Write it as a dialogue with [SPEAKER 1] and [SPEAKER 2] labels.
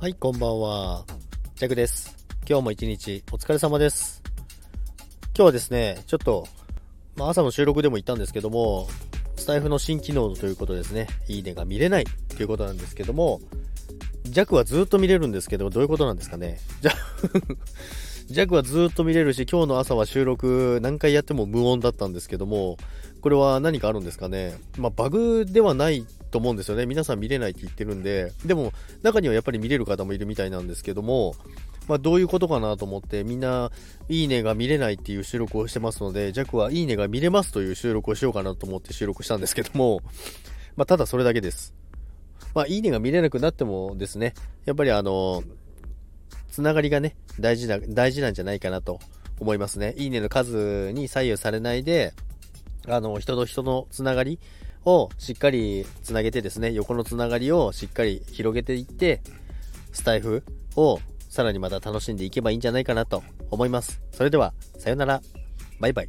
[SPEAKER 1] はい、こんばんは。ジャクです。今日も一日お疲れ様です。今日はですね、ちょっと、まあ、朝の収録でも言ったんですけども、スタイフの新機能ということですね、いいねが見れないということなんですけども、ジャクはずっと見れるんですけど、どういうことなんですかね。じゃ、ジャクはずっと見れるし、今日の朝は収録何回やっても無音だったんですけども、これは何かあるんですかね。まあ、バグではないと思うんですよね。皆さん見れないって言ってるんで、でも中にはやっぱり見れる方もいるみたいなんですけども、まあ、どういうことかなと思って、みんな、いいねが見れないっていう収録をしてますので、ジャクはいいねが見れますという収録をしようかなと思って収録したんですけども、まあ、ただそれだけです。まあ、いいねが見れなくなってもですね、やっぱりあの、つながりがね、大事な、大事なんじゃないかなと思いますね。いいねの数に左右されないで、あの、人と人のつながりをしっかりつなげてですね、横のつながりをしっかり広げていって、スタイフをさらにまた楽しんでいけばいいんじゃないかなと思います。それでは、さよなら。バイバイ。